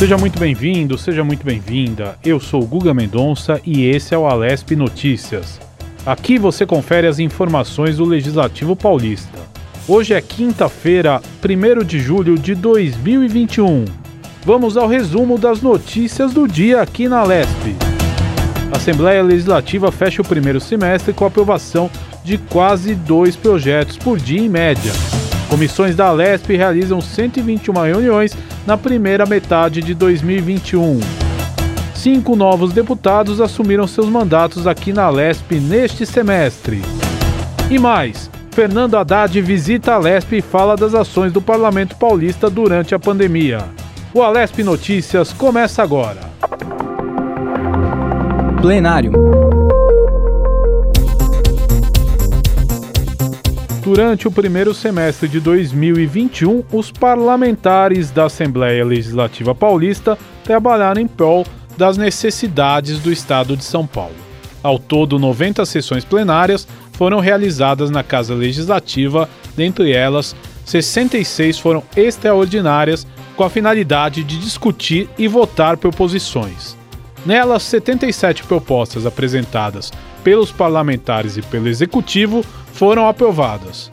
Seja muito bem-vindo, seja muito bem-vinda. Eu sou Guga Mendonça e esse é o Alesp Notícias. Aqui você confere as informações do Legislativo Paulista. Hoje é quinta-feira, 1 de julho de 2021. Vamos ao resumo das notícias do dia aqui na Alesp. A Assembleia Legislativa fecha o primeiro semestre com aprovação de quase dois projetos por dia em média. Comissões da Alesp realizam 121 reuniões na primeira metade de 2021. Cinco novos deputados assumiram seus mandatos aqui na Alesp neste semestre. E mais, Fernando Haddad visita a Alesp e fala das ações do Parlamento Paulista durante a pandemia. O Alesp Notícias começa agora. Plenário. Durante o primeiro semestre de 2021, os parlamentares da Assembleia Legislativa Paulista trabalharam em prol das necessidades do Estado de São Paulo. Ao todo, 90 sessões plenárias foram realizadas na Casa Legislativa, dentre elas, 66 foram extraordinárias com a finalidade de discutir e votar proposições. Nelas, 77 propostas apresentadas pelos parlamentares e pelo executivo foram aprovadas.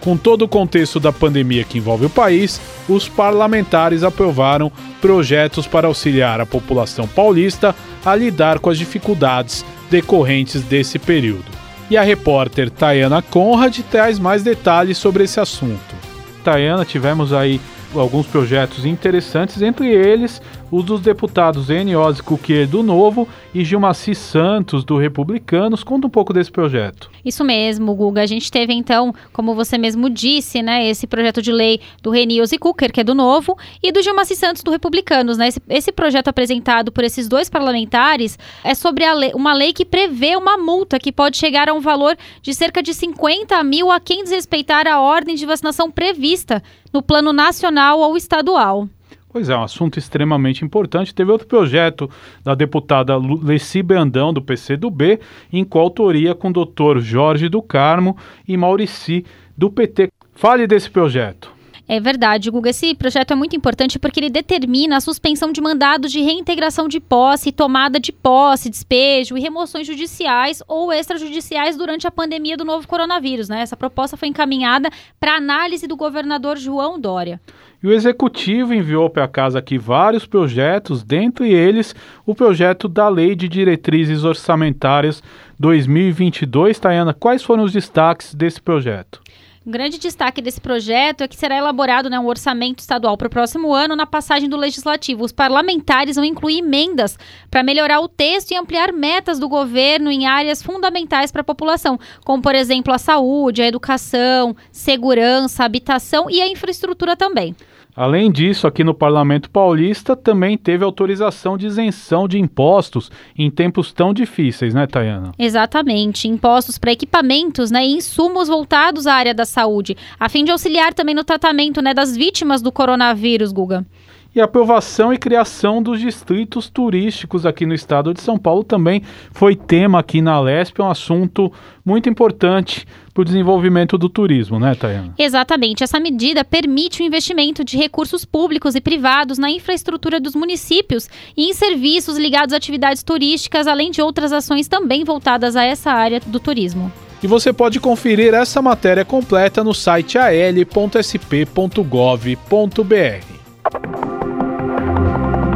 Com todo o contexto da pandemia que envolve o país, os parlamentares aprovaram projetos para auxiliar a população paulista a lidar com as dificuldades decorrentes desse período. E a repórter Tayana Conrad traz mais detalhes sobre esse assunto. Tayana, tivemos aí alguns projetos interessantes, entre eles os dos deputados Eniose Cuquier do Novo e Gilmaci Santos do Republicanos. Conta um pouco desse projeto. Isso mesmo, Guga. A gente teve então, como você mesmo disse, né, esse projeto de lei do Reniose Cucker, que é do Novo, e do Gilmaci Santos do Republicanos. Né? Esse, esse projeto apresentado por esses dois parlamentares é sobre lei, uma lei que prevê uma multa que pode chegar a um valor de cerca de 50 mil a quem desrespeitar a ordem de vacinação prevista no plano nacional ou estadual. Pois é, um assunto extremamente importante. Teve outro projeto da deputada Leci Brandão, do PCdoB, em coautoria com o doutor Jorge do Carmo e Maurici, do PT. Fale desse projeto. É verdade, Guga. Esse projeto é muito importante porque ele determina a suspensão de mandados de reintegração de posse, tomada de posse, despejo e remoções judiciais ou extrajudiciais durante a pandemia do novo coronavírus. Né? Essa proposta foi encaminhada para análise do governador João Dória. E o executivo enviou para casa aqui vários projetos, dentre eles o projeto da Lei de Diretrizes Orçamentárias 2022. Tayana, quais foram os destaques desse projeto? Um grande destaque desse projeto é que será elaborado né, um orçamento estadual para o próximo ano na passagem do legislativo. Os parlamentares vão incluir emendas para melhorar o texto e ampliar metas do governo em áreas fundamentais para a população, como, por exemplo, a saúde, a educação, segurança, habitação e a infraestrutura também. Além disso, aqui no Parlamento Paulista também teve autorização de isenção de impostos em tempos tão difíceis, né, Tayana? Exatamente. Impostos para equipamentos né, e insumos voltados à área da saúde, a fim de auxiliar também no tratamento né, das vítimas do coronavírus, Guga. E a aprovação e criação dos distritos turísticos aqui no estado de São Paulo também foi tema aqui na Lesp, é um assunto muito importante para o desenvolvimento do turismo, né, Tayana? Exatamente. Essa medida permite o investimento de recursos públicos e privados na infraestrutura dos municípios e em serviços ligados a atividades turísticas, além de outras ações também voltadas a essa área do turismo. E você pode conferir essa matéria completa no site al.sp.gov.br.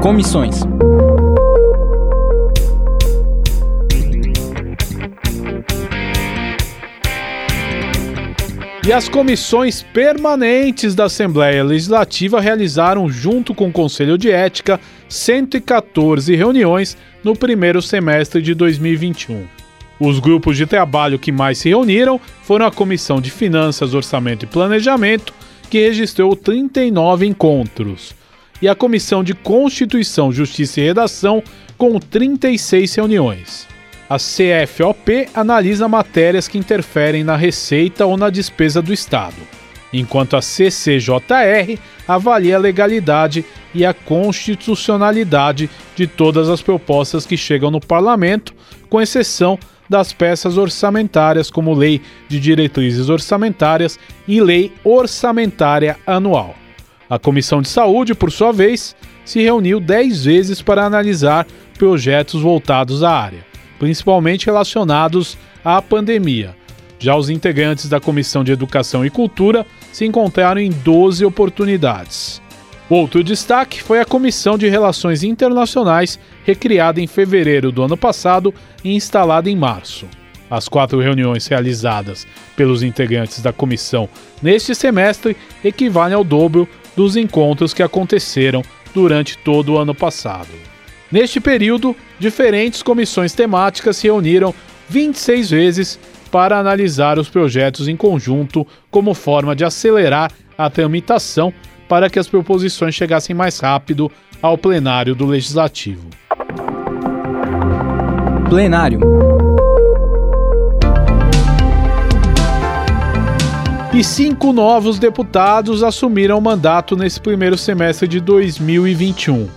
Comissões. E as comissões permanentes da Assembleia Legislativa realizaram, junto com o Conselho de Ética, 114 reuniões no primeiro semestre de 2021. Os grupos de trabalho que mais se reuniram foram a Comissão de Finanças, Orçamento e Planejamento, que registrou 39 encontros, e a Comissão de Constituição, Justiça e Redação, com 36 reuniões. A CFOP analisa matérias que interferem na receita ou na despesa do Estado, enquanto a CCJR avalia a legalidade e a constitucionalidade de todas as propostas que chegam no parlamento, com exceção das peças orçamentárias, como Lei de Diretrizes Orçamentárias e Lei Orçamentária Anual. A Comissão de Saúde, por sua vez, se reuniu dez vezes para analisar projetos voltados à área, principalmente relacionados à pandemia. Já os integrantes da Comissão de Educação e Cultura se encontraram em 12 oportunidades. Outro destaque foi a Comissão de Relações Internacionais, recriada em fevereiro do ano passado e instalada em março. As quatro reuniões realizadas pelos integrantes da comissão neste semestre equivalem ao dobro dos encontros que aconteceram durante todo o ano passado. Neste período, diferentes comissões temáticas se reuniram 26 vezes para analisar os projetos em conjunto como forma de acelerar a tramitação para que as proposições chegassem mais rápido ao plenário do Legislativo. Plenário. E cinco novos deputados assumiram o mandato nesse primeiro semestre de 2021.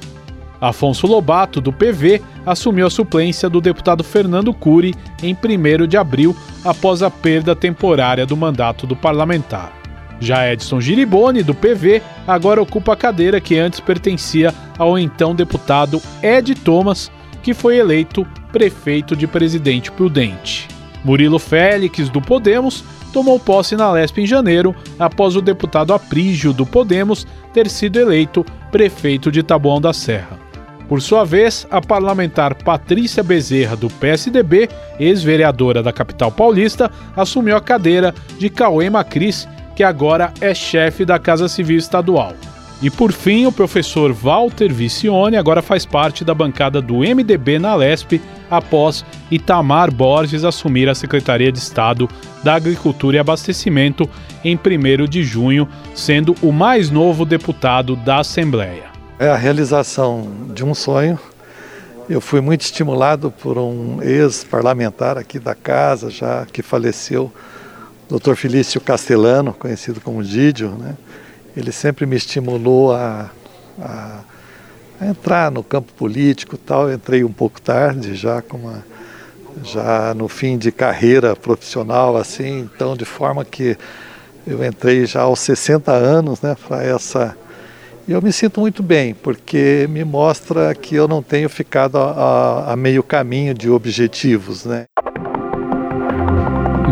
Afonso Lobato, do PV, assumiu a suplência do deputado Fernando Cury em 1 de abril, após a perda temporária do mandato do parlamentar. Já Edson Giriboni, do PV, agora ocupa a cadeira que antes pertencia ao então deputado Ed Thomas, que foi eleito prefeito de Presidente Prudente. Murilo Félix, do Podemos, tomou posse na Lesp em janeiro, após o deputado Aprígio, do Podemos, ter sido eleito prefeito de Taboão da Serra. Por sua vez, a parlamentar Patrícia Bezerra, do PSDB, ex-vereadora da capital paulista, assumiu a cadeira de Cauê Macris, que agora é chefe da Casa Civil Estadual. E por fim, o professor Walter Vicione agora faz parte da bancada do MDB na Lesp, após Itamar Borges assumir a Secretaria de Estado da Agricultura e Abastecimento em 1 de junho, sendo o mais novo deputado da Assembleia. É a realização de um sonho. Eu fui muito estimulado por um ex-parlamentar aqui da casa, já que faleceu, Dr. Felício Castellano, conhecido como Didio, né? Ele sempre me estimulou a, a, a, entrar no campo político tal. Eu entrei um pouco tarde, já com uma, já no fim de carreira profissional, assim, então de forma que eu entrei já aos 60 anos, né, para essa e eu me sinto muito bem, porque me mostra que eu não tenho ficado a, a, a meio caminho de objetivos, né?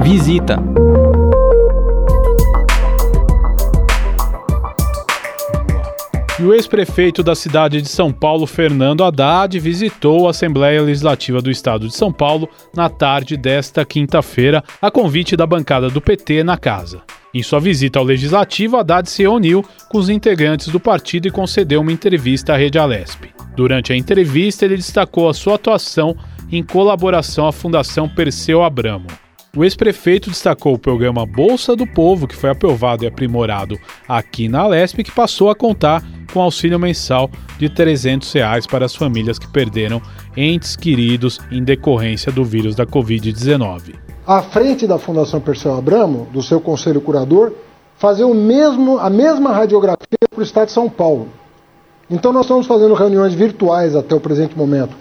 Visita. O ex-prefeito da cidade de São Paulo, Fernando Haddad, visitou a Assembleia Legislativa do Estado de São Paulo na tarde desta quinta-feira, a convite da bancada do PT na casa. Em sua visita ao Legislativo, Haddad se reuniu com os integrantes do partido e concedeu uma entrevista à Rede Alesp. Durante a entrevista, ele destacou a sua atuação em colaboração à Fundação Perseu Abramo. O ex-prefeito destacou o programa Bolsa do Povo, que foi aprovado e aprimorado aqui na Alesp, que passou a contar com auxílio mensal de 300 reais para as famílias que perderam entes queridos em decorrência do vírus da Covid-19. À frente da Fundação Perseu Abramo, do seu conselho curador, fazer o mesmo, a mesma radiografia para o Estado de São Paulo. Então nós estamos fazendo reuniões virtuais até o presente momento,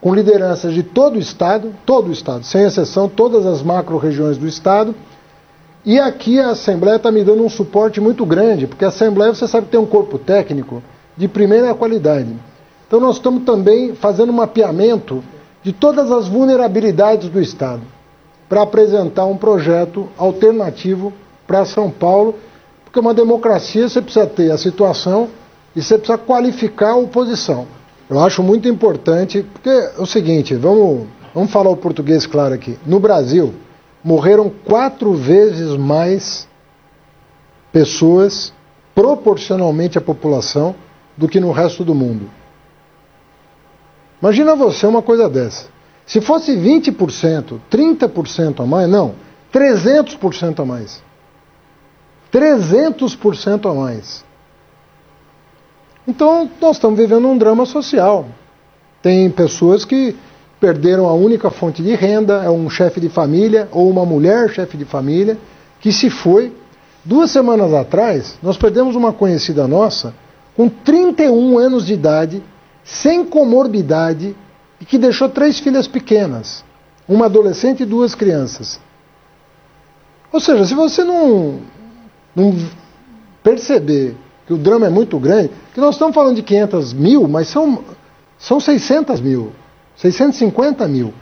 com lideranças de todo o Estado, todo o Estado, sem exceção, todas as macro-regiões do Estado, e aqui a Assembleia está me dando um suporte muito grande, porque a Assembleia, você sabe, tem um corpo técnico de primeira qualidade. Então nós estamos também fazendo um mapeamento de todas as vulnerabilidades do Estado, para apresentar um projeto alternativo para São Paulo, porque uma democracia você precisa ter a situação e você precisa qualificar a oposição. Eu acho muito importante, porque é o seguinte, vamos, vamos falar o português claro aqui. No Brasil, morreram quatro vezes mais pessoas proporcionalmente à população do que no resto do mundo. Imagina você uma coisa dessa. Se fosse 20%, 30% a mais, não, 300% a mais. 300% a mais. Então, nós estamos vivendo um drama social. Tem pessoas que perderam a única fonte de renda, é um chefe de família ou uma mulher chefe de família que se foi. Duas semanas atrás, nós perdemos uma conhecida nossa com 31 anos de idade, sem comorbidade e que deixou três filhas pequenas, uma adolescente e duas crianças. Ou seja, se você não, não perceber que o drama é muito grande, que nós estamos falando de 500 mil, mas são, são 600 mil. 650 mil.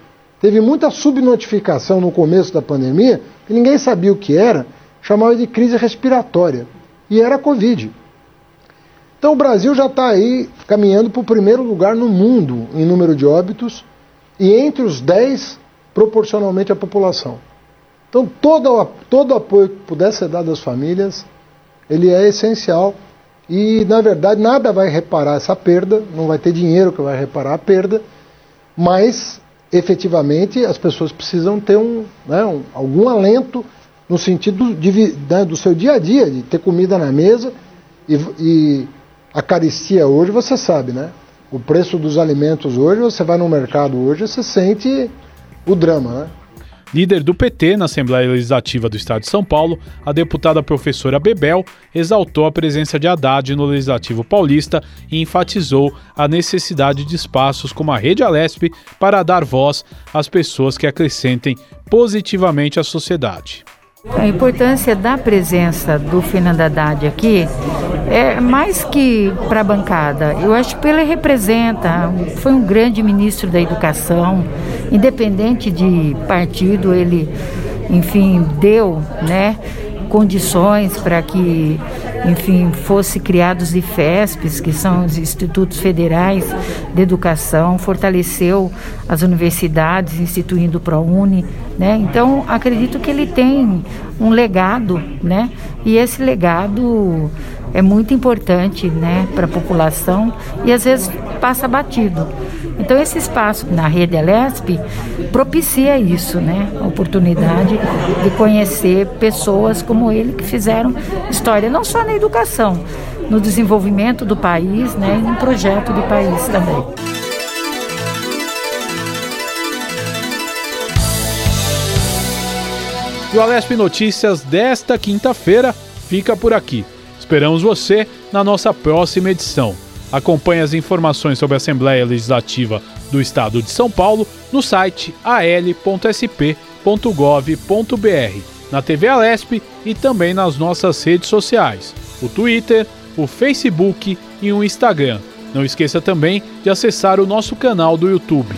Teve muita subnotificação no começo da pandemia, que ninguém sabia o que era, chamava de crise respiratória. E era Covid. Então o Brasil já está aí caminhando para o primeiro lugar no mundo em número de óbitos e entre os 10 proporcionalmente à população. Então todo, todo apoio que puder ser dado às famílias, ele é essencial e na verdade nada vai reparar essa perda, não vai ter dinheiro que vai reparar a perda, mas efetivamente as pessoas precisam ter um, né, um algum alento no sentido de, né, do seu dia a dia, de ter comida na mesa e, e a caristia hoje, você sabe, né? O preço dos alimentos hoje, você vai no mercado hoje, você sente o drama, né? Líder do PT na Assembleia Legislativa do Estado de São Paulo, a deputada professora Bebel exaltou a presença de Haddad no Legislativo Paulista e enfatizou a necessidade de espaços como a Rede Alesp para dar voz às pessoas que acrescentem positivamente à sociedade. A importância da presença do Fernando Haddad aqui é mais que para a bancada. Eu acho que ele representa, foi um grande ministro da educação, independente de partido, ele, enfim, deu, né? condições para que, enfim, fosse criados IFESPs, que são os Institutos Federais de Educação, fortaleceu as universidades, instituindo o ProUni, né? Então, acredito que ele tem um legado, né? E esse legado é muito importante, né, para a população e às vezes passa batido. Então esse espaço na rede Alesp propicia isso, né? A oportunidade de conhecer pessoas como ele que fizeram história não só na educação, no desenvolvimento do país, né, e no projeto de país também. O Alesp Notícias desta quinta-feira fica por aqui. Esperamos você na nossa próxima edição. Acompanhe as informações sobre a Assembleia Legislativa do Estado de São Paulo no site al.sp.gov.br, na TV Alesp e também nas nossas redes sociais, o Twitter, o Facebook e o Instagram. Não esqueça também de acessar o nosso canal do YouTube.